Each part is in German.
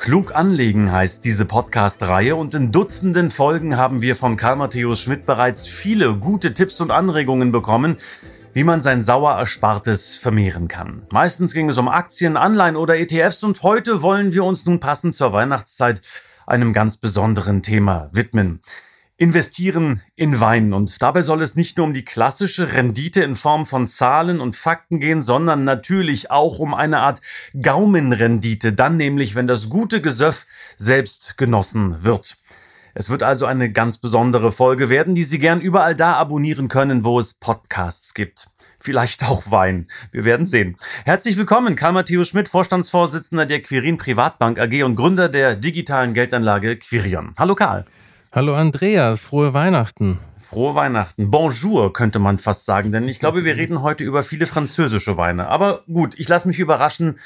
Klug anlegen heißt diese Podcast-Reihe und in Dutzenden Folgen haben wir von Karl Matthäus Schmidt bereits viele gute Tipps und Anregungen bekommen, wie man sein sauer Erspartes vermehren kann. Meistens ging es um Aktien, Anleihen oder ETFs und heute wollen wir uns nun passend zur Weihnachtszeit einem ganz besonderen Thema widmen investieren in Wein. Und dabei soll es nicht nur um die klassische Rendite in Form von Zahlen und Fakten gehen, sondern natürlich auch um eine Art Gaumenrendite, dann nämlich, wenn das gute Gesöff selbst genossen wird. Es wird also eine ganz besondere Folge werden, die Sie gern überall da abonnieren können, wo es Podcasts gibt. Vielleicht auch Wein. Wir werden sehen. Herzlich willkommen, Karl Matthäus Schmidt, Vorstandsvorsitzender der Quirin Privatbank AG und Gründer der digitalen Geldanlage Quirion. Hallo Karl. Hallo Andreas, frohe Weihnachten. Frohe Weihnachten. Bonjour könnte man fast sagen, denn ich glaube, wir reden heute über viele französische Weine. Aber gut, ich lasse mich überraschen,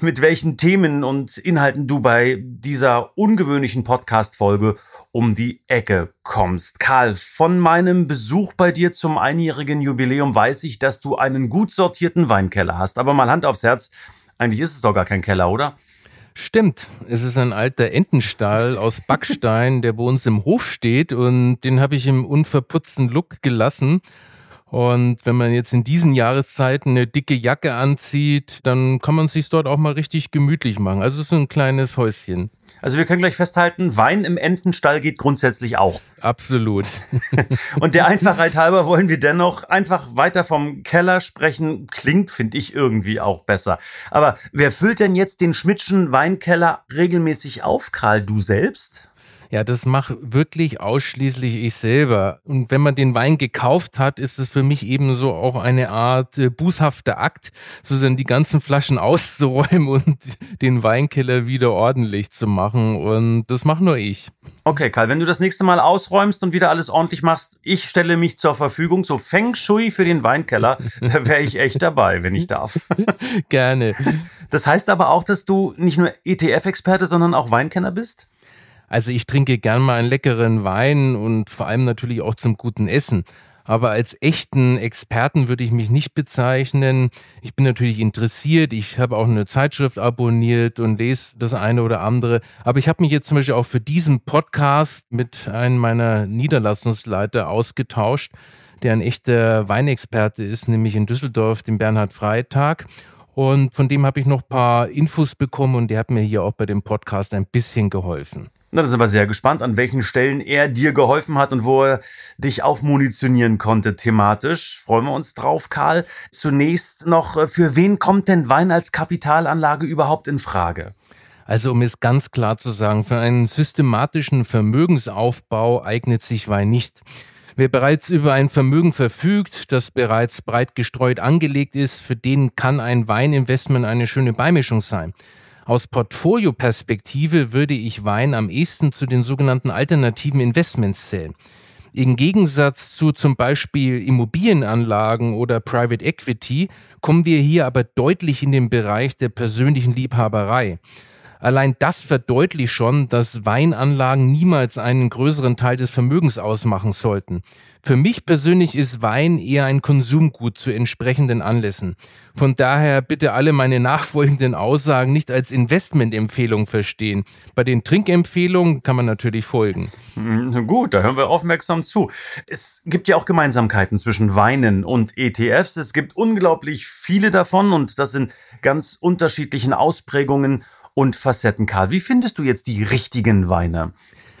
mit welchen Themen und Inhalten du bei dieser ungewöhnlichen Podcast-Folge um die Ecke kommst. Karl, von meinem Besuch bei dir zum einjährigen Jubiläum weiß ich, dass du einen gut sortierten Weinkeller hast. Aber mal Hand aufs Herz, eigentlich ist es doch gar kein Keller, oder? Stimmt, es ist ein alter Entenstall aus Backstein, der bei uns im Hof steht und den habe ich im unverputzten Look gelassen. Und wenn man jetzt in diesen Jahreszeiten eine dicke Jacke anzieht, dann kann man sich dort auch mal richtig gemütlich machen. Also es ist ein kleines Häuschen. Also wir können gleich festhalten, Wein im Entenstall geht grundsätzlich auch. Absolut. Und der Einfachheit halber wollen wir dennoch einfach weiter vom Keller sprechen. Klingt, finde ich, irgendwie auch besser. Aber wer füllt denn jetzt den Schmidtschen Weinkeller regelmäßig auf, Karl? Du selbst? Ja, das mache wirklich ausschließlich ich selber. Und wenn man den Wein gekauft hat, ist es für mich ebenso auch eine Art äh, bußhafter Akt, sozusagen die ganzen Flaschen auszuräumen und den Weinkeller wieder ordentlich zu machen. Und das mache nur ich. Okay, Karl, wenn du das nächste Mal ausräumst und wieder alles ordentlich machst, ich stelle mich zur Verfügung. So Feng Shui für den Weinkeller, da wäre ich echt dabei, wenn ich darf. Gerne. Das heißt aber auch, dass du nicht nur ETF-Experte, sondern auch Weinkenner bist? Also ich trinke gern mal einen leckeren Wein und vor allem natürlich auch zum guten Essen. Aber als echten Experten würde ich mich nicht bezeichnen. Ich bin natürlich interessiert. Ich habe auch eine Zeitschrift abonniert und lese das eine oder andere. Aber ich habe mich jetzt zum Beispiel auch für diesen Podcast mit einem meiner Niederlassungsleiter ausgetauscht, der ein echter Weinexperte ist, nämlich in Düsseldorf, dem Bernhard Freitag. Und von dem habe ich noch ein paar Infos bekommen und der hat mir hier auch bei dem Podcast ein bisschen geholfen. Na, da sind wir sehr gespannt, an welchen Stellen er dir geholfen hat und wo er dich aufmunitionieren konnte thematisch. Freuen wir uns drauf, Karl. Zunächst noch, äh, für wen kommt denn Wein als Kapitalanlage überhaupt in Frage? Also um es ganz klar zu sagen, für einen systematischen Vermögensaufbau eignet sich Wein nicht. Wer bereits über ein Vermögen verfügt, das bereits breit gestreut angelegt ist, für den kann ein Weininvestment eine schöne Beimischung sein. Aus Portfolioperspektive würde ich Wein am ehesten zu den sogenannten alternativen Investments zählen. Im Gegensatz zu zum Beispiel Immobilienanlagen oder Private Equity kommen wir hier aber deutlich in den Bereich der persönlichen Liebhaberei. Allein das verdeutlicht schon, dass Weinanlagen niemals einen größeren Teil des Vermögens ausmachen sollten. Für mich persönlich ist Wein eher ein Konsumgut zu entsprechenden Anlässen. Von daher bitte alle meine nachfolgenden Aussagen nicht als Investmentempfehlung verstehen. Bei den Trinkempfehlungen kann man natürlich folgen. Hm, gut, da hören wir aufmerksam zu. Es gibt ja auch Gemeinsamkeiten zwischen Weinen und ETFs. Es gibt unglaublich viele davon und das in ganz unterschiedlichen Ausprägungen und Facetten. Karl, wie findest du jetzt die richtigen Weine?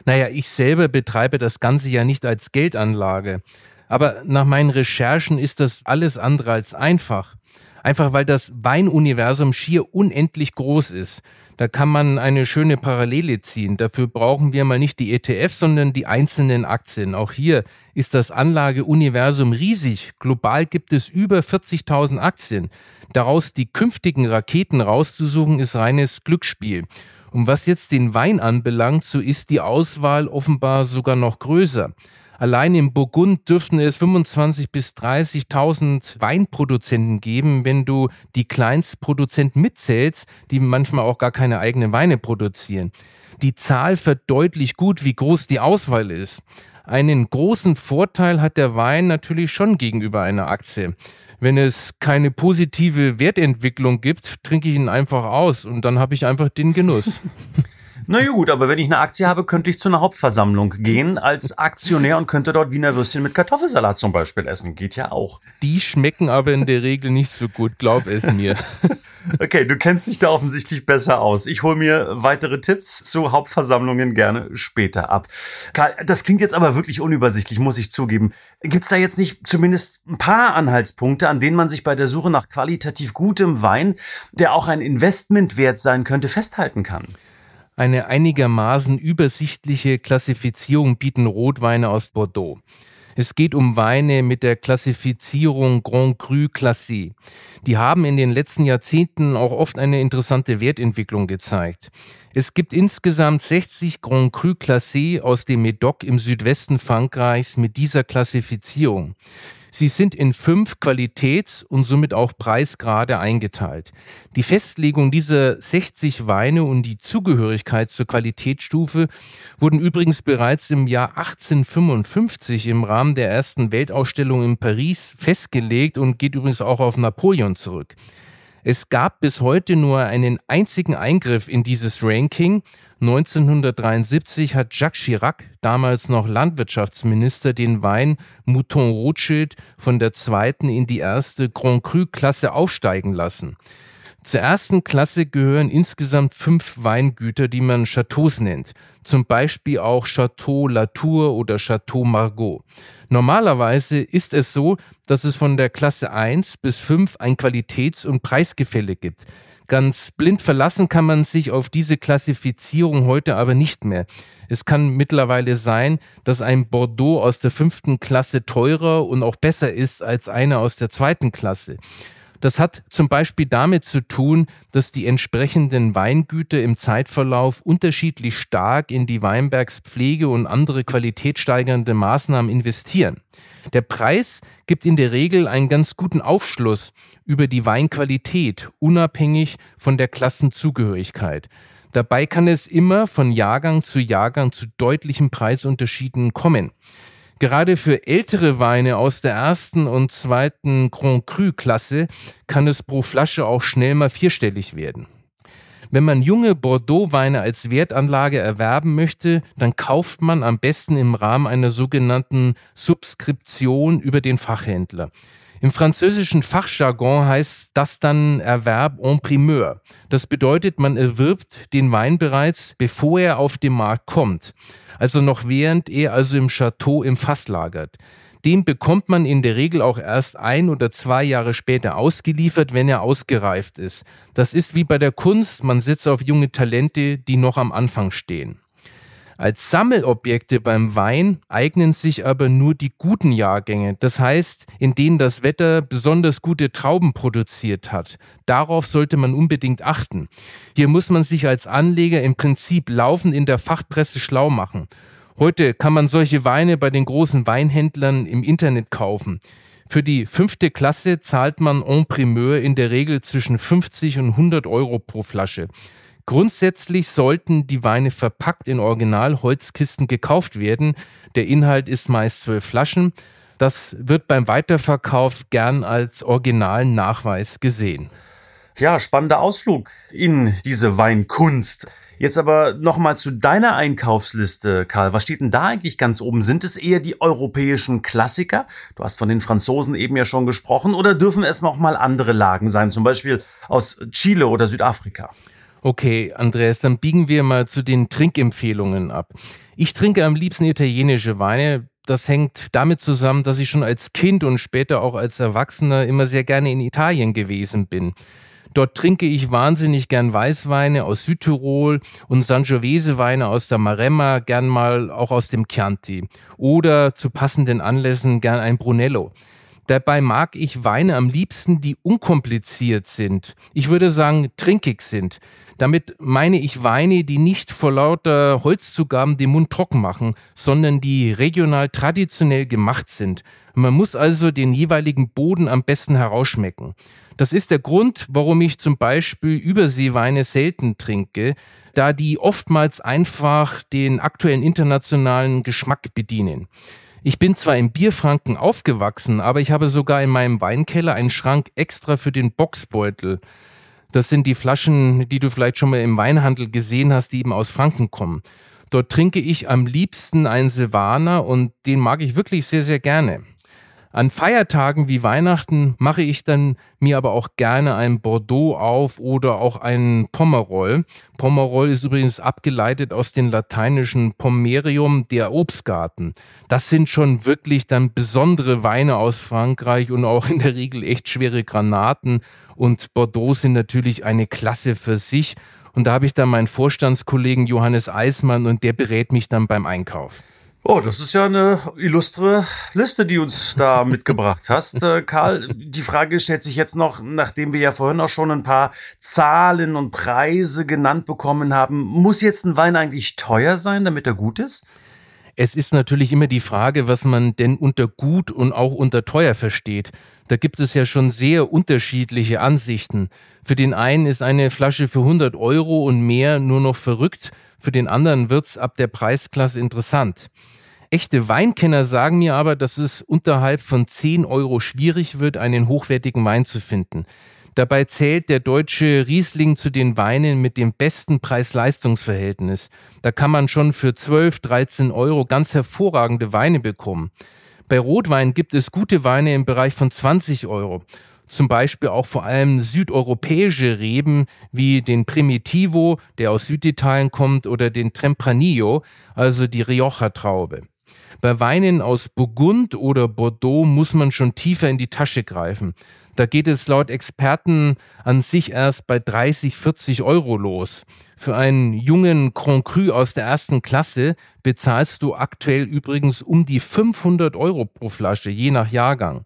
Naja, ich selber betreibe das Ganze ja nicht als Geldanlage. Aber nach meinen Recherchen ist das alles andere als einfach. Einfach weil das Weinuniversum schier unendlich groß ist. Da kann man eine schöne Parallele ziehen. Dafür brauchen wir mal nicht die ETFs, sondern die einzelnen Aktien. Auch hier ist das Anlageuniversum riesig. Global gibt es über 40.000 Aktien. Daraus die künftigen Raketen rauszusuchen, ist reines Glücksspiel. Und was jetzt den Wein anbelangt, so ist die Auswahl offenbar sogar noch größer. Allein im Burgund dürften es 25 bis 30.000 Weinproduzenten geben, wenn du die Kleinstproduzenten mitzählst, die manchmal auch gar keine eigenen Weine produzieren. Die Zahl verdeutlicht gut, wie groß die Auswahl ist. Einen großen Vorteil hat der Wein natürlich schon gegenüber einer Aktie. Wenn es keine positive Wertentwicklung gibt, trinke ich ihn einfach aus und dann habe ich einfach den Genuss. Na ja, gut, aber wenn ich eine Aktie habe, könnte ich zu einer Hauptversammlung gehen als Aktionär und könnte dort Wiener Würstchen mit Kartoffelsalat zum Beispiel essen. Geht ja auch. Die schmecken aber in der Regel nicht so gut, glaub es mir. Okay, du kennst dich da offensichtlich besser aus. Ich hole mir weitere Tipps zu Hauptversammlungen gerne später ab. Karl, das klingt jetzt aber wirklich unübersichtlich, muss ich zugeben. Gibt es da jetzt nicht zumindest ein paar Anhaltspunkte, an denen man sich bei der Suche nach qualitativ gutem Wein, der auch ein Investment wert sein könnte, festhalten kann? Eine einigermaßen übersichtliche Klassifizierung bieten Rotweine aus Bordeaux. Es geht um Weine mit der Klassifizierung Grand Cru Classé. Die haben in den letzten Jahrzehnten auch oft eine interessante Wertentwicklung gezeigt. Es gibt insgesamt 60 Grand Cru Classé aus dem Médoc im Südwesten Frankreichs mit dieser Klassifizierung. Sie sind in fünf Qualitäts- und somit auch Preisgrade eingeteilt. Die Festlegung dieser 60 Weine und die Zugehörigkeit zur Qualitätsstufe wurden übrigens bereits im Jahr 1855 im Rahmen der ersten Weltausstellung in Paris festgelegt und geht übrigens auch auf Napoleon zurück. Es gab bis heute nur einen einzigen Eingriff in dieses Ranking. 1973 hat Jacques Chirac, damals noch Landwirtschaftsminister, den Wein Mouton Rothschild von der zweiten in die erste Grand Cru Klasse aufsteigen lassen. Zur ersten Klasse gehören insgesamt fünf Weingüter, die man Chateaus nennt. Zum Beispiel auch Chateau Latour oder Chateau Margaux. Normalerweise ist es so, dass es von der Klasse 1 bis 5 ein Qualitäts- und Preisgefälle gibt. Ganz blind verlassen kann man sich auf diese Klassifizierung heute aber nicht mehr. Es kann mittlerweile sein, dass ein Bordeaux aus der fünften Klasse teurer und auch besser ist als einer aus der zweiten Klasse. Das hat zum Beispiel damit zu tun, dass die entsprechenden Weingüter im Zeitverlauf unterschiedlich stark in die Weinbergspflege und andere qualitätssteigernde Maßnahmen investieren. Der Preis gibt in der Regel einen ganz guten Aufschluss über die Weinqualität, unabhängig von der Klassenzugehörigkeit. Dabei kann es immer von Jahrgang zu Jahrgang zu deutlichen Preisunterschieden kommen. Gerade für ältere Weine aus der ersten und zweiten Grand Cru Klasse kann es pro Flasche auch schnell mal vierstellig werden. Wenn man junge Bordeaux-Weine als Wertanlage erwerben möchte, dann kauft man am besten im Rahmen einer sogenannten Subskription über den Fachhändler. Im französischen Fachjargon heißt das dann Erwerb en primeur. Das bedeutet, man erwirbt den Wein bereits, bevor er auf den Markt kommt. Also noch während er also im Chateau im Fass lagert. Den bekommt man in der Regel auch erst ein oder zwei Jahre später ausgeliefert, wenn er ausgereift ist. Das ist wie bei der Kunst, man setzt auf junge Talente, die noch am Anfang stehen. Als Sammelobjekte beim Wein eignen sich aber nur die guten Jahrgänge, das heißt, in denen das Wetter besonders gute Trauben produziert hat. Darauf sollte man unbedingt achten. Hier muss man sich als Anleger im Prinzip laufend in der Fachpresse schlau machen. Heute kann man solche Weine bei den großen Weinhändlern im Internet kaufen. Für die fünfte Klasse zahlt man en primeur in der Regel zwischen 50 und 100 Euro pro Flasche. Grundsätzlich sollten die Weine verpackt in Original-Holzkisten gekauft werden. Der Inhalt ist meist zwölf Flaschen. Das wird beim Weiterverkauf gern als originalen Nachweis gesehen. Ja, spannender Ausflug in diese Weinkunst. Jetzt aber nochmal zu deiner Einkaufsliste, Karl. Was steht denn da eigentlich ganz oben? Sind es eher die europäischen Klassiker? Du hast von den Franzosen eben ja schon gesprochen. Oder dürfen es noch mal andere Lagen sein? Zum Beispiel aus Chile oder Südafrika? Okay, Andreas, dann biegen wir mal zu den Trinkempfehlungen ab. Ich trinke am liebsten italienische Weine. Das hängt damit zusammen, dass ich schon als Kind und später auch als Erwachsener immer sehr gerne in Italien gewesen bin. Dort trinke ich wahnsinnig gern Weißweine aus Südtirol und Sangiovese-Weine aus der Maremma, gern mal auch aus dem Chianti. Oder zu passenden Anlässen gern ein Brunello. Dabei mag ich Weine am liebsten, die unkompliziert sind. Ich würde sagen, trinkig sind. Damit meine ich Weine, die nicht vor lauter Holzzugaben den Mund trocken machen, sondern die regional traditionell gemacht sind. Man muss also den jeweiligen Boden am besten herausschmecken. Das ist der Grund, warum ich zum Beispiel Überseeweine selten trinke, da die oftmals einfach den aktuellen internationalen Geschmack bedienen. Ich bin zwar im Bierfranken aufgewachsen, aber ich habe sogar in meinem Weinkeller einen Schrank extra für den Boxbeutel. Das sind die Flaschen, die du vielleicht schon mal im Weinhandel gesehen hast, die eben aus Franken kommen. Dort trinke ich am liebsten einen Silvaner und den mag ich wirklich sehr, sehr gerne. An Feiertagen wie Weihnachten mache ich dann mir aber auch gerne ein Bordeaux auf oder auch einen Pomerol. Pomerol ist übrigens abgeleitet aus dem lateinischen Pomerium, der Obstgarten. Das sind schon wirklich dann besondere Weine aus Frankreich und auch in der Regel echt schwere Granaten. Und Bordeaux sind natürlich eine Klasse für sich. Und da habe ich dann meinen Vorstandskollegen Johannes Eismann und der berät mich dann beim Einkauf. Oh, das ist ja eine illustre Liste, die uns da mitgebracht hast. Äh, Karl, die Frage stellt sich jetzt noch, nachdem wir ja vorhin auch schon ein paar Zahlen und Preise genannt bekommen haben. Muss jetzt ein Wein eigentlich teuer sein, damit er gut ist? Es ist natürlich immer die Frage, was man denn unter gut und auch unter teuer versteht. Da gibt es ja schon sehr unterschiedliche Ansichten. Für den einen ist eine Flasche für 100 Euro und mehr nur noch verrückt, für den anderen wird's ab der Preisklasse interessant. Echte Weinkenner sagen mir aber, dass es unterhalb von 10 Euro schwierig wird, einen hochwertigen Wein zu finden. Dabei zählt der deutsche Riesling zu den Weinen mit dem besten Preis-Leistungs-Verhältnis. Da kann man schon für 12, 13 Euro ganz hervorragende Weine bekommen. Bei Rotwein gibt es gute Weine im Bereich von 20 Euro zum Beispiel auch vor allem südeuropäische Reben wie den Primitivo, der aus Süditalien kommt, oder den Tempranillo, also die Rioja-Traube. Bei Weinen aus Burgund oder Bordeaux muss man schon tiefer in die Tasche greifen. Da geht es laut Experten an sich erst bei 30, 40 Euro los. Für einen jungen Grand Cru aus der ersten Klasse bezahlst du aktuell übrigens um die 500 Euro pro Flasche, je nach Jahrgang.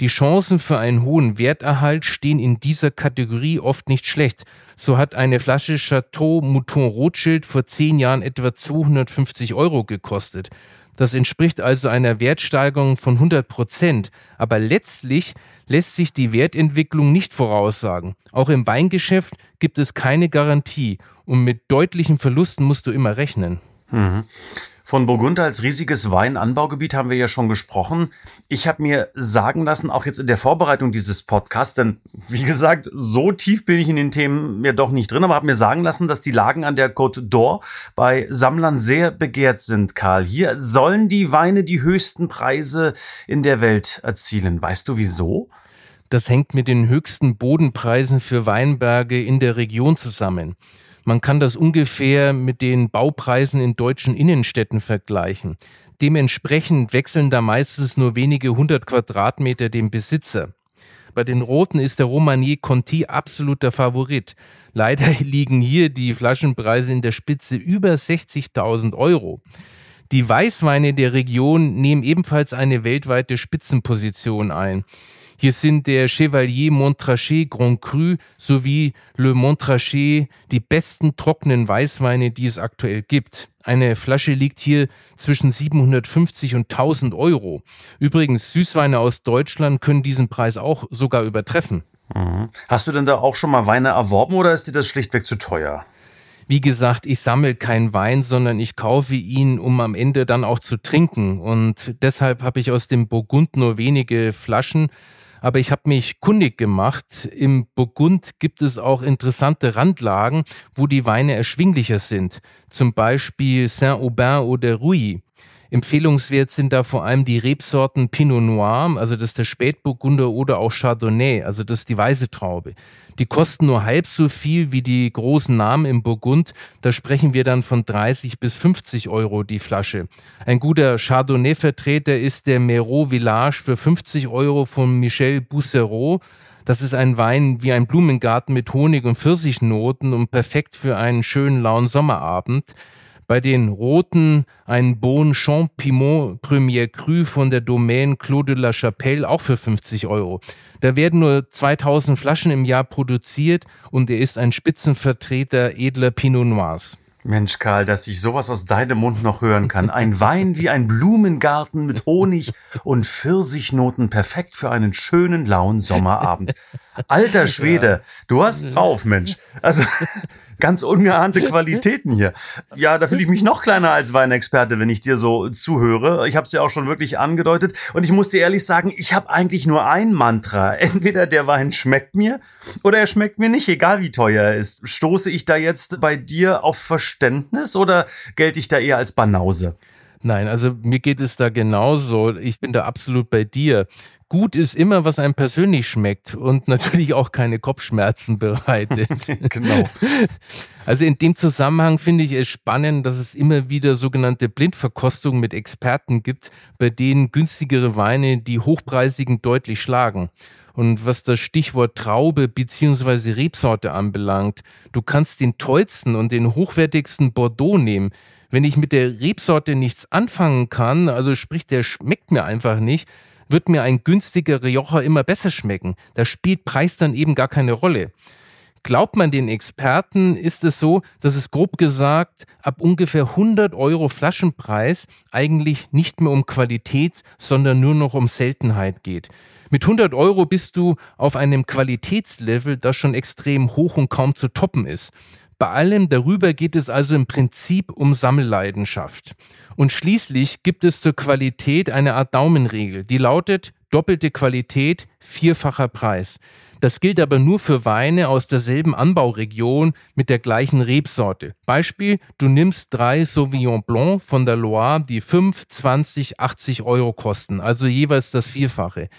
Die Chancen für einen hohen Werterhalt stehen in dieser Kategorie oft nicht schlecht. So hat eine Flasche Chateau Mouton Rothschild vor zehn Jahren etwa 250 Euro gekostet. Das entspricht also einer Wertsteigerung von 100 Prozent. Aber letztlich lässt sich die Wertentwicklung nicht voraussagen. Auch im Weingeschäft gibt es keine Garantie und mit deutlichen Verlusten musst du immer rechnen. Mhm. Von Burgund als riesiges Weinanbaugebiet haben wir ja schon gesprochen. Ich habe mir sagen lassen, auch jetzt in der Vorbereitung dieses Podcasts, denn wie gesagt, so tief bin ich in den Themen ja doch nicht drin, aber habe mir sagen lassen, dass die Lagen an der Côte d'Or bei Sammlern sehr begehrt sind, Karl. Hier sollen die Weine die höchsten Preise in der Welt erzielen. Weißt du wieso? Das hängt mit den höchsten Bodenpreisen für Weinberge in der Region zusammen. Man kann das ungefähr mit den Baupreisen in deutschen Innenstädten vergleichen. Dementsprechend wechseln da meistens nur wenige hundert Quadratmeter den Besitzer. Bei den Roten ist der Romanier Conti absoluter Favorit. Leider liegen hier die Flaschenpreise in der Spitze über 60.000 Euro. Die Weißweine der Region nehmen ebenfalls eine weltweite Spitzenposition ein. Hier sind der Chevalier Montrachet Grand Cru sowie Le Montrachet die besten trockenen Weißweine, die es aktuell gibt. Eine Flasche liegt hier zwischen 750 und 1000 Euro. Übrigens, Süßweine aus Deutschland können diesen Preis auch sogar übertreffen. Mhm. Hast du denn da auch schon mal Weine erworben oder ist dir das schlichtweg zu teuer? Wie gesagt, ich sammle keinen Wein, sondern ich kaufe ihn, um am Ende dann auch zu trinken. Und deshalb habe ich aus dem Burgund nur wenige Flaschen aber ich habe mich kundig gemacht. Im Burgund gibt es auch interessante Randlagen, wo die Weine erschwinglicher sind. Zum Beispiel Saint-Aubin oder Rouy. Empfehlungswert sind da vor allem die Rebsorten Pinot Noir, also das ist der Spätburgunder oder auch Chardonnay, also das ist die weiße Traube. Die kosten nur halb so viel wie die großen Namen im Burgund. Da sprechen wir dann von 30 bis 50 Euro die Flasche. Ein guter Chardonnay-Vertreter ist der Merot Village für 50 Euro von Michel Boussereau. Das ist ein Wein wie ein Blumengarten mit Honig und Pfirsichnoten und perfekt für einen schönen lauen Sommerabend. Bei den roten ein Bon Champimont Premier Cru von der Domaine Claude de la Chapelle auch für 50 Euro. Da werden nur 2000 Flaschen im Jahr produziert und er ist ein Spitzenvertreter edler Pinot Noirs. Mensch, Karl, dass ich sowas aus deinem Mund noch hören kann. Ein Wein wie ein Blumengarten mit Honig und Pfirsichnoten, perfekt für einen schönen, lauen Sommerabend. Alter Schwede, du hast drauf, Mensch. Also, ganz ungeahnte Qualitäten hier. Ja, da fühle ich mich noch kleiner als Weinexperte, wenn ich dir so zuhöre. Ich habe es ja auch schon wirklich angedeutet. Und ich muss dir ehrlich sagen, ich habe eigentlich nur ein Mantra. Entweder der Wein schmeckt mir oder er schmeckt mir nicht, egal wie teuer er ist. Stoße ich da jetzt bei dir auf Verständnis oder gelte ich da eher als Banause? Nein, also mir geht es da genauso. Ich bin da absolut bei dir. Gut ist immer, was einem persönlich schmeckt und natürlich auch keine Kopfschmerzen bereitet. genau. Also in dem Zusammenhang finde ich es spannend, dass es immer wieder sogenannte Blindverkostungen mit Experten gibt, bei denen günstigere Weine die hochpreisigen deutlich schlagen. Und was das Stichwort Traube beziehungsweise Rebsorte anbelangt, du kannst den tollsten und den hochwertigsten Bordeaux nehmen. Wenn ich mit der Rebsorte nichts anfangen kann, also sprich, der schmeckt mir einfach nicht, wird mir ein günstiger Rioja immer besser schmecken. Da spielt Preis dann eben gar keine Rolle. Glaubt man den Experten, ist es so, dass es grob gesagt ab ungefähr 100 Euro Flaschenpreis eigentlich nicht mehr um Qualität, sondern nur noch um Seltenheit geht. Mit 100 Euro bist du auf einem Qualitätslevel, das schon extrem hoch und kaum zu toppen ist. Bei allem darüber geht es also im Prinzip um Sammelleidenschaft. Und schließlich gibt es zur Qualität eine Art Daumenregel, die lautet doppelte Qualität, vierfacher Preis. Das gilt aber nur für Weine aus derselben Anbauregion mit der gleichen Rebsorte. Beispiel, du nimmst drei Sauvignon Blanc von der Loire, die 5, 20, 80 Euro kosten, also jeweils das Vierfache.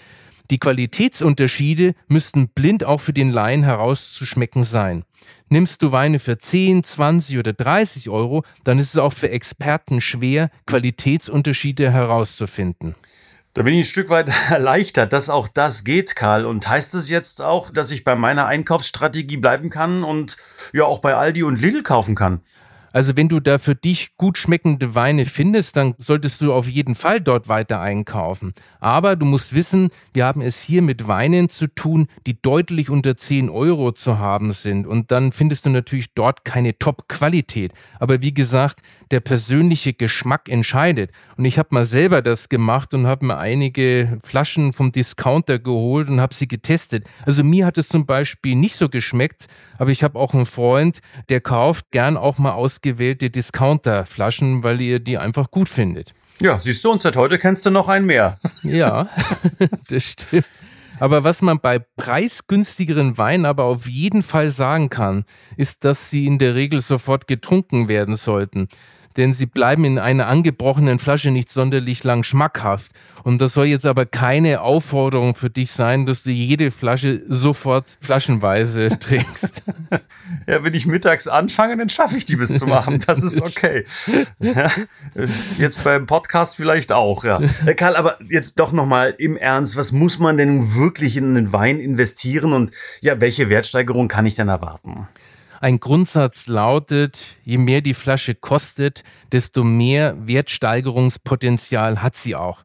Die Qualitätsunterschiede müssten blind auch für den Laien herauszuschmecken sein. Nimmst du Weine für 10, 20 oder 30 Euro, dann ist es auch für Experten schwer, Qualitätsunterschiede herauszufinden. Da bin ich ein Stück weit erleichtert, dass auch das geht, Karl. Und heißt es jetzt auch, dass ich bei meiner Einkaufsstrategie bleiben kann und ja auch bei Aldi und Lidl kaufen kann? Also wenn du da für dich gut schmeckende Weine findest, dann solltest du auf jeden Fall dort weiter einkaufen. Aber du musst wissen, wir haben es hier mit Weinen zu tun, die deutlich unter 10 Euro zu haben sind. Und dann findest du natürlich dort keine Top-Qualität. Aber wie gesagt, der persönliche Geschmack entscheidet. Und ich habe mal selber das gemacht und habe mir einige Flaschen vom Discounter geholt und habe sie getestet. Also mir hat es zum Beispiel nicht so geschmeckt, aber ich habe auch einen Freund, der kauft gern auch mal aus ausgewählte Discounterflaschen, weil ihr die einfach gut findet. Ja, siehst du, und seit heute kennst du noch einen mehr. Ja, das stimmt. Aber was man bei preisgünstigeren Weinen aber auf jeden Fall sagen kann, ist, dass sie in der Regel sofort getrunken werden sollten denn sie bleiben in einer angebrochenen Flasche nicht sonderlich lang schmackhaft. Und das soll jetzt aber keine Aufforderung für dich sein, dass du jede Flasche sofort flaschenweise trinkst. Ja, wenn ich mittags anfange, dann schaffe ich die bis zum Abend. Das ist okay. Ja, jetzt beim Podcast vielleicht auch, ja. Karl, aber jetzt doch nochmal im Ernst, was muss man denn wirklich in den Wein investieren und ja, welche Wertsteigerung kann ich denn erwarten? Ein Grundsatz lautet, je mehr die Flasche kostet, desto mehr Wertsteigerungspotenzial hat sie auch.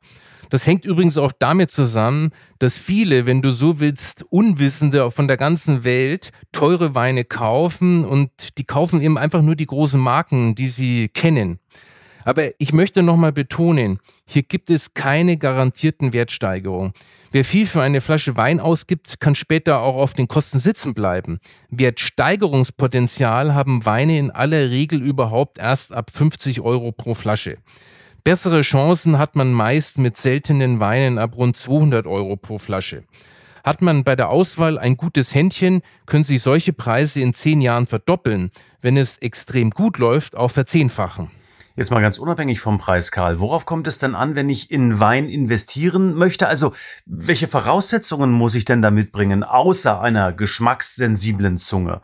Das hängt übrigens auch damit zusammen, dass viele, wenn du so willst, Unwissende von der ganzen Welt teure Weine kaufen und die kaufen eben einfach nur die großen Marken, die sie kennen. Aber ich möchte nochmal betonen, hier gibt es keine garantierten Wertsteigerungen. Wer viel für eine Flasche Wein ausgibt, kann später auch auf den Kosten sitzen bleiben. Wertsteigerungspotenzial haben Weine in aller Regel überhaupt erst ab 50 Euro pro Flasche. Bessere Chancen hat man meist mit seltenen Weinen ab rund 200 Euro pro Flasche. Hat man bei der Auswahl ein gutes Händchen, können sich solche Preise in zehn Jahren verdoppeln, wenn es extrem gut läuft, auch verzehnfachen. Jetzt mal ganz unabhängig vom Preis, Karl. Worauf kommt es denn an, wenn ich in Wein investieren möchte? Also, welche Voraussetzungen muss ich denn da mitbringen, außer einer geschmackssensiblen Zunge?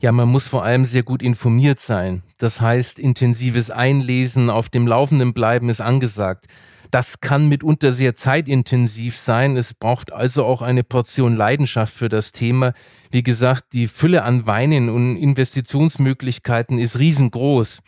Ja, man muss vor allem sehr gut informiert sein. Das heißt, intensives Einlesen, auf dem Laufenden bleiben ist angesagt. Das kann mitunter sehr zeitintensiv sein. Es braucht also auch eine Portion Leidenschaft für das Thema. Wie gesagt, die Fülle an Weinen und Investitionsmöglichkeiten ist riesengroß.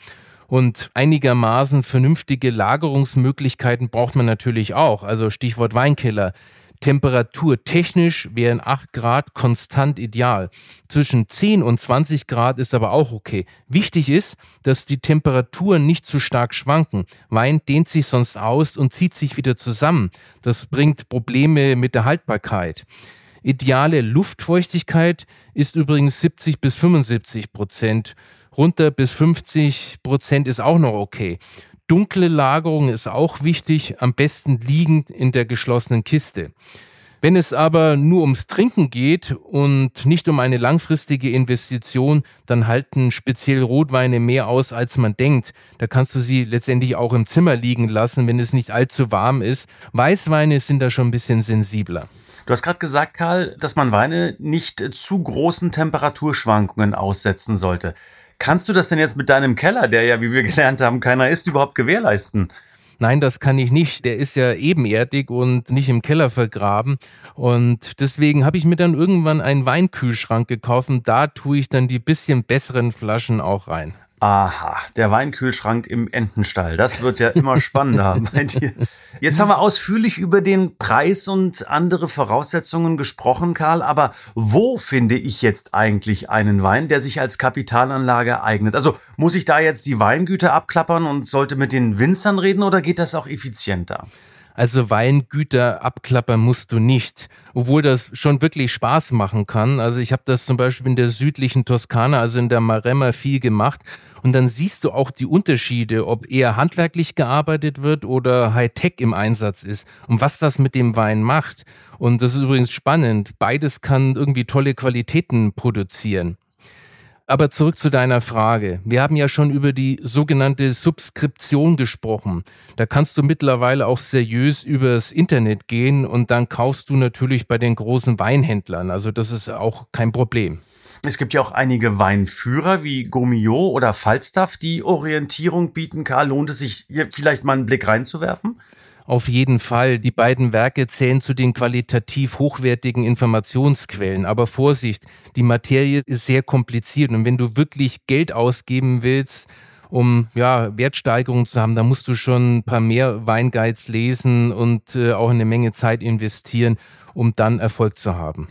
Und einigermaßen vernünftige Lagerungsmöglichkeiten braucht man natürlich auch. Also Stichwort Weinkeller. Temperaturtechnisch wären 8 Grad konstant ideal. Zwischen 10 und 20 Grad ist aber auch okay. Wichtig ist, dass die Temperaturen nicht zu stark schwanken. Wein dehnt sich sonst aus und zieht sich wieder zusammen. Das bringt Probleme mit der Haltbarkeit. Ideale Luftfeuchtigkeit ist übrigens 70 bis 75 Prozent. Runter bis 50 Prozent ist auch noch okay. Dunkle Lagerung ist auch wichtig, am besten liegend in der geschlossenen Kiste. Wenn es aber nur ums Trinken geht und nicht um eine langfristige Investition, dann halten speziell Rotweine mehr aus, als man denkt. Da kannst du sie letztendlich auch im Zimmer liegen lassen, wenn es nicht allzu warm ist. Weißweine sind da schon ein bisschen sensibler. Du hast gerade gesagt, Karl, dass man Weine nicht zu großen Temperaturschwankungen aussetzen sollte. Kannst du das denn jetzt mit deinem Keller, der ja, wie wir gelernt haben, keiner ist, überhaupt gewährleisten? Nein, das kann ich nicht. Der ist ja ebenerdig und nicht im Keller vergraben. Und deswegen habe ich mir dann irgendwann einen Weinkühlschrank gekauft und da tue ich dann die bisschen besseren Flaschen auch rein. Aha, der Weinkühlschrank im Entenstall. Das wird ja immer spannender bei dir. Jetzt haben wir ausführlich über den Preis und andere Voraussetzungen gesprochen, Karl. Aber wo finde ich jetzt eigentlich einen Wein, der sich als Kapitalanlage eignet? Also muss ich da jetzt die Weingüter abklappern und sollte mit den Winzern reden oder geht das auch effizienter? Also Weingüter abklappern musst du nicht, obwohl das schon wirklich Spaß machen kann. Also ich habe das zum Beispiel in der südlichen Toskana, also in der Maremma viel gemacht. Und dann siehst du auch die Unterschiede, ob eher handwerklich gearbeitet wird oder Hightech im Einsatz ist und was das mit dem Wein macht. Und das ist übrigens spannend. Beides kann irgendwie tolle Qualitäten produzieren. Aber zurück zu deiner Frage. Wir haben ja schon über die sogenannte Subskription gesprochen. Da kannst du mittlerweile auch seriös übers Internet gehen und dann kaufst du natürlich bei den großen Weinhändlern. Also das ist auch kein Problem. Es gibt ja auch einige Weinführer wie Gomio oder Falstaff, die Orientierung bieten. Karl, lohnt es sich hier vielleicht mal einen Blick reinzuwerfen? Auf jeden Fall. Die beiden Werke zählen zu den qualitativ hochwertigen Informationsquellen. Aber Vorsicht, die Materie ist sehr kompliziert. Und wenn du wirklich Geld ausgeben willst, um ja, Wertsteigerungen zu haben, da musst du schon ein paar mehr Weinguides lesen und äh, auch eine Menge Zeit investieren, um dann Erfolg zu haben.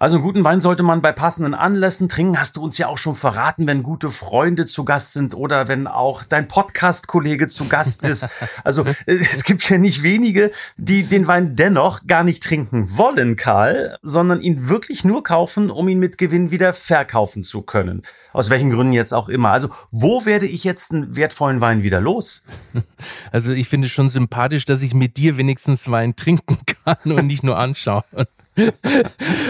Also einen guten Wein sollte man bei passenden Anlässen trinken. Hast du uns ja auch schon verraten, wenn gute Freunde zu Gast sind oder wenn auch dein Podcast-Kollege zu Gast ist. Also äh, es gibt ja nicht wenige, die den Wein dennoch gar nicht trinken wollen, Karl, sondern ihn wirklich nur kaufen, um ihn mit Gewinn wieder verkaufen zu können. Aus welchen Gründen jetzt auch immer. Also wo werde ich jetzt einen wertvollen Wein wieder los? Also ich finde es schon sympathisch, dass ich mit dir wenigstens Wein trinken kann und nicht nur anschauen.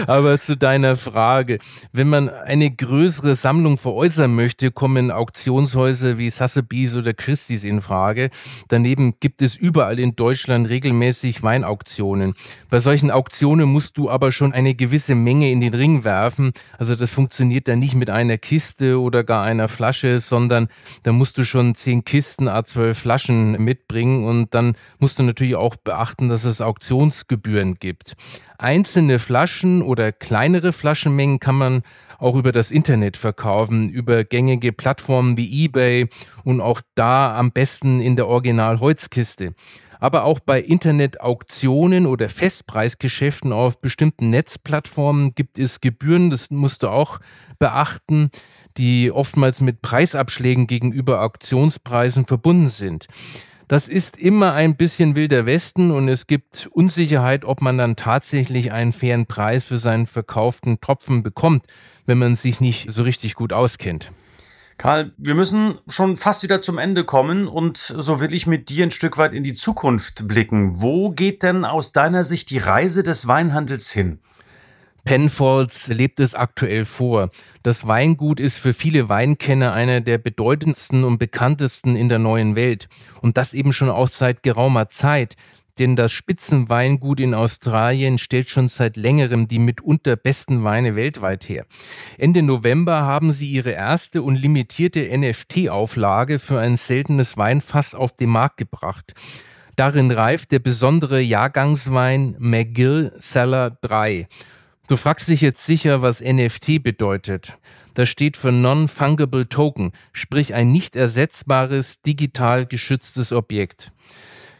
Aber zu deiner Frage. Wenn man eine größere Sammlung veräußern möchte, kommen Auktionshäuser wie Sotheby's oder Christie's in Frage. Daneben gibt es überall in Deutschland regelmäßig Weinauktionen. Bei solchen Auktionen musst du aber schon eine gewisse Menge in den Ring werfen. Also das funktioniert dann nicht mit einer Kiste oder gar einer Flasche, sondern da musst du schon zehn Kisten, A12 Flaschen mitbringen und dann musst du natürlich auch beachten, dass es Auktionsgebühren gibt. Einzelne Flaschen oder kleinere Flaschenmengen kann man auch über das Internet verkaufen, über gängige Plattformen wie eBay und auch da am besten in der Original-Holzkiste. Aber auch bei Internet-Auktionen oder Festpreisgeschäften auf bestimmten Netzplattformen gibt es Gebühren, das musst du auch beachten, die oftmals mit Preisabschlägen gegenüber Auktionspreisen verbunden sind. Das ist immer ein bisschen wilder Westen und es gibt Unsicherheit, ob man dann tatsächlich einen fairen Preis für seinen verkauften Tropfen bekommt, wenn man sich nicht so richtig gut auskennt. Karl, wir müssen schon fast wieder zum Ende kommen und so will ich mit dir ein Stück weit in die Zukunft blicken. Wo geht denn aus deiner Sicht die Reise des Weinhandels hin? Penfolds lebt es aktuell vor. Das Weingut ist für viele Weinkenner einer der bedeutendsten und bekanntesten in der neuen Welt. Und das eben schon auch seit geraumer Zeit. Denn das Spitzenweingut in Australien stellt schon seit längerem die mitunter besten Weine weltweit her. Ende November haben sie ihre erste und limitierte NFT-Auflage für ein seltenes Weinfass auf den Markt gebracht. Darin reift der besondere Jahrgangswein McGill Cellar 3. Du fragst dich jetzt sicher, was NFT bedeutet. Das steht für Non-Fungible Token, sprich ein nicht ersetzbares, digital geschütztes Objekt.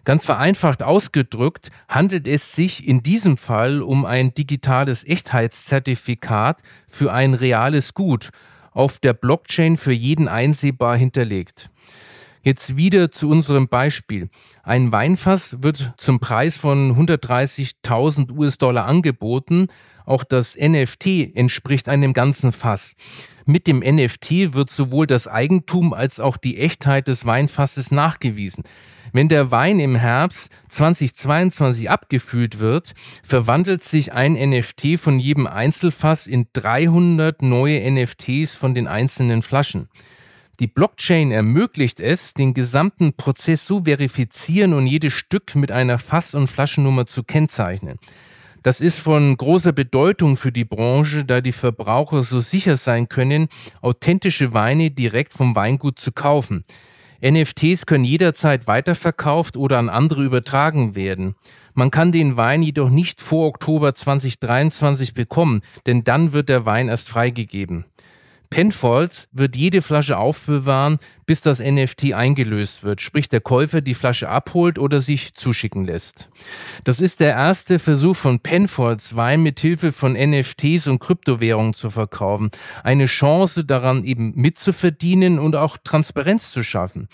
Ganz vereinfacht ausgedrückt handelt es sich in diesem Fall um ein digitales Echtheitszertifikat für ein reales Gut, auf der Blockchain für jeden einsehbar hinterlegt. Jetzt wieder zu unserem Beispiel. Ein Weinfass wird zum Preis von 130.000 US-Dollar angeboten. Auch das NFT entspricht einem ganzen Fass. Mit dem NFT wird sowohl das Eigentum als auch die Echtheit des Weinfasses nachgewiesen. Wenn der Wein im Herbst 2022 abgefüllt wird, verwandelt sich ein NFT von jedem Einzelfass in 300 neue NFTs von den einzelnen Flaschen. Die Blockchain ermöglicht es, den gesamten Prozess zu verifizieren und jedes Stück mit einer Fass- und Flaschennummer zu kennzeichnen. Das ist von großer Bedeutung für die Branche, da die Verbraucher so sicher sein können, authentische Weine direkt vom Weingut zu kaufen. NFTs können jederzeit weiterverkauft oder an andere übertragen werden. Man kann den Wein jedoch nicht vor Oktober 2023 bekommen, denn dann wird der Wein erst freigegeben. Penfolds wird jede Flasche aufbewahren, bis das NFT eingelöst wird, sprich der Käufer die Flasche abholt oder sich zuschicken lässt. Das ist der erste Versuch von Penfolds, Wein mit Hilfe von NFTs und Kryptowährungen zu verkaufen. Eine Chance daran eben mitzuverdienen und auch Transparenz zu schaffen.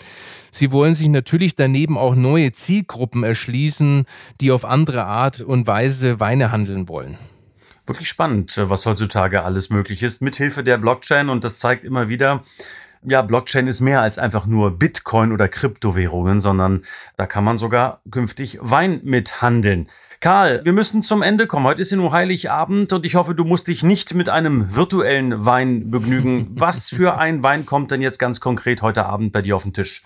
Sie wollen sich natürlich daneben auch neue Zielgruppen erschließen, die auf andere Art und Weise Weine handeln wollen wirklich spannend, äh, was heutzutage alles möglich ist, mithilfe der Blockchain. Und das zeigt immer wieder, ja, Blockchain ist mehr als einfach nur Bitcoin oder Kryptowährungen, sondern da kann man sogar künftig Wein mithandeln. Karl, wir müssen zum Ende kommen. Heute ist ja nur Heiligabend und ich hoffe, du musst dich nicht mit einem virtuellen Wein begnügen. Was für ein Wein kommt denn jetzt ganz konkret heute Abend bei dir auf den Tisch?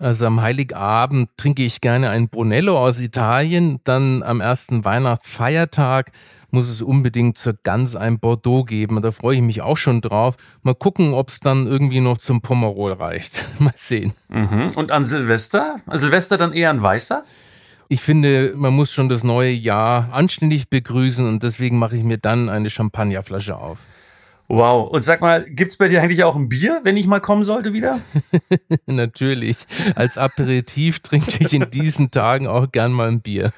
Also am Heiligabend trinke ich gerne ein Brunello aus Italien. Dann am ersten Weihnachtsfeiertag muss es unbedingt zur Gans ein Bordeaux geben. Da freue ich mich auch schon drauf. Mal gucken, ob es dann irgendwie noch zum Pomerol reicht. Mal sehen. Mhm. Und an Silvester? An Silvester dann eher ein weißer? Ich finde, man muss schon das neue Jahr anständig begrüßen und deswegen mache ich mir dann eine Champagnerflasche auf. Wow. Und sag mal, gibt's bei dir eigentlich auch ein Bier, wenn ich mal kommen sollte wieder? Natürlich. Als Aperitif trinke ich in diesen Tagen auch gern mal ein Bier.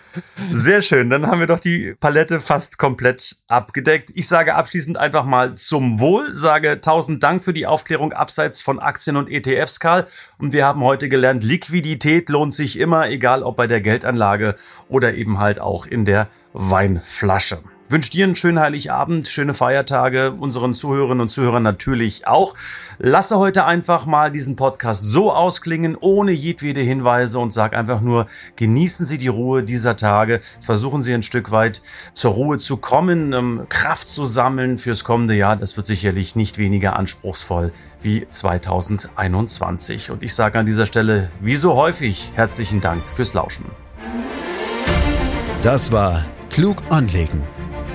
Sehr schön. Dann haben wir doch die Palette fast komplett abgedeckt. Ich sage abschließend einfach mal zum Wohl, sage tausend Dank für die Aufklärung abseits von Aktien und ETFs, Karl. Und wir haben heute gelernt, Liquidität lohnt sich immer, egal ob bei der Geldanlage oder eben halt auch in der Weinflasche wünsche dir einen schönen Heiligabend, schöne Feiertage, unseren Zuhörerinnen und Zuhörern natürlich auch. Lasse heute einfach mal diesen Podcast so ausklingen, ohne jedwede Hinweise und sag einfach nur, genießen Sie die Ruhe dieser Tage, versuchen Sie ein Stück weit zur Ruhe zu kommen, ähm, Kraft zu sammeln fürs kommende Jahr. Das wird sicherlich nicht weniger anspruchsvoll wie 2021. Und ich sage an dieser Stelle, wie so häufig, herzlichen Dank fürs Lauschen. Das war Klug anlegen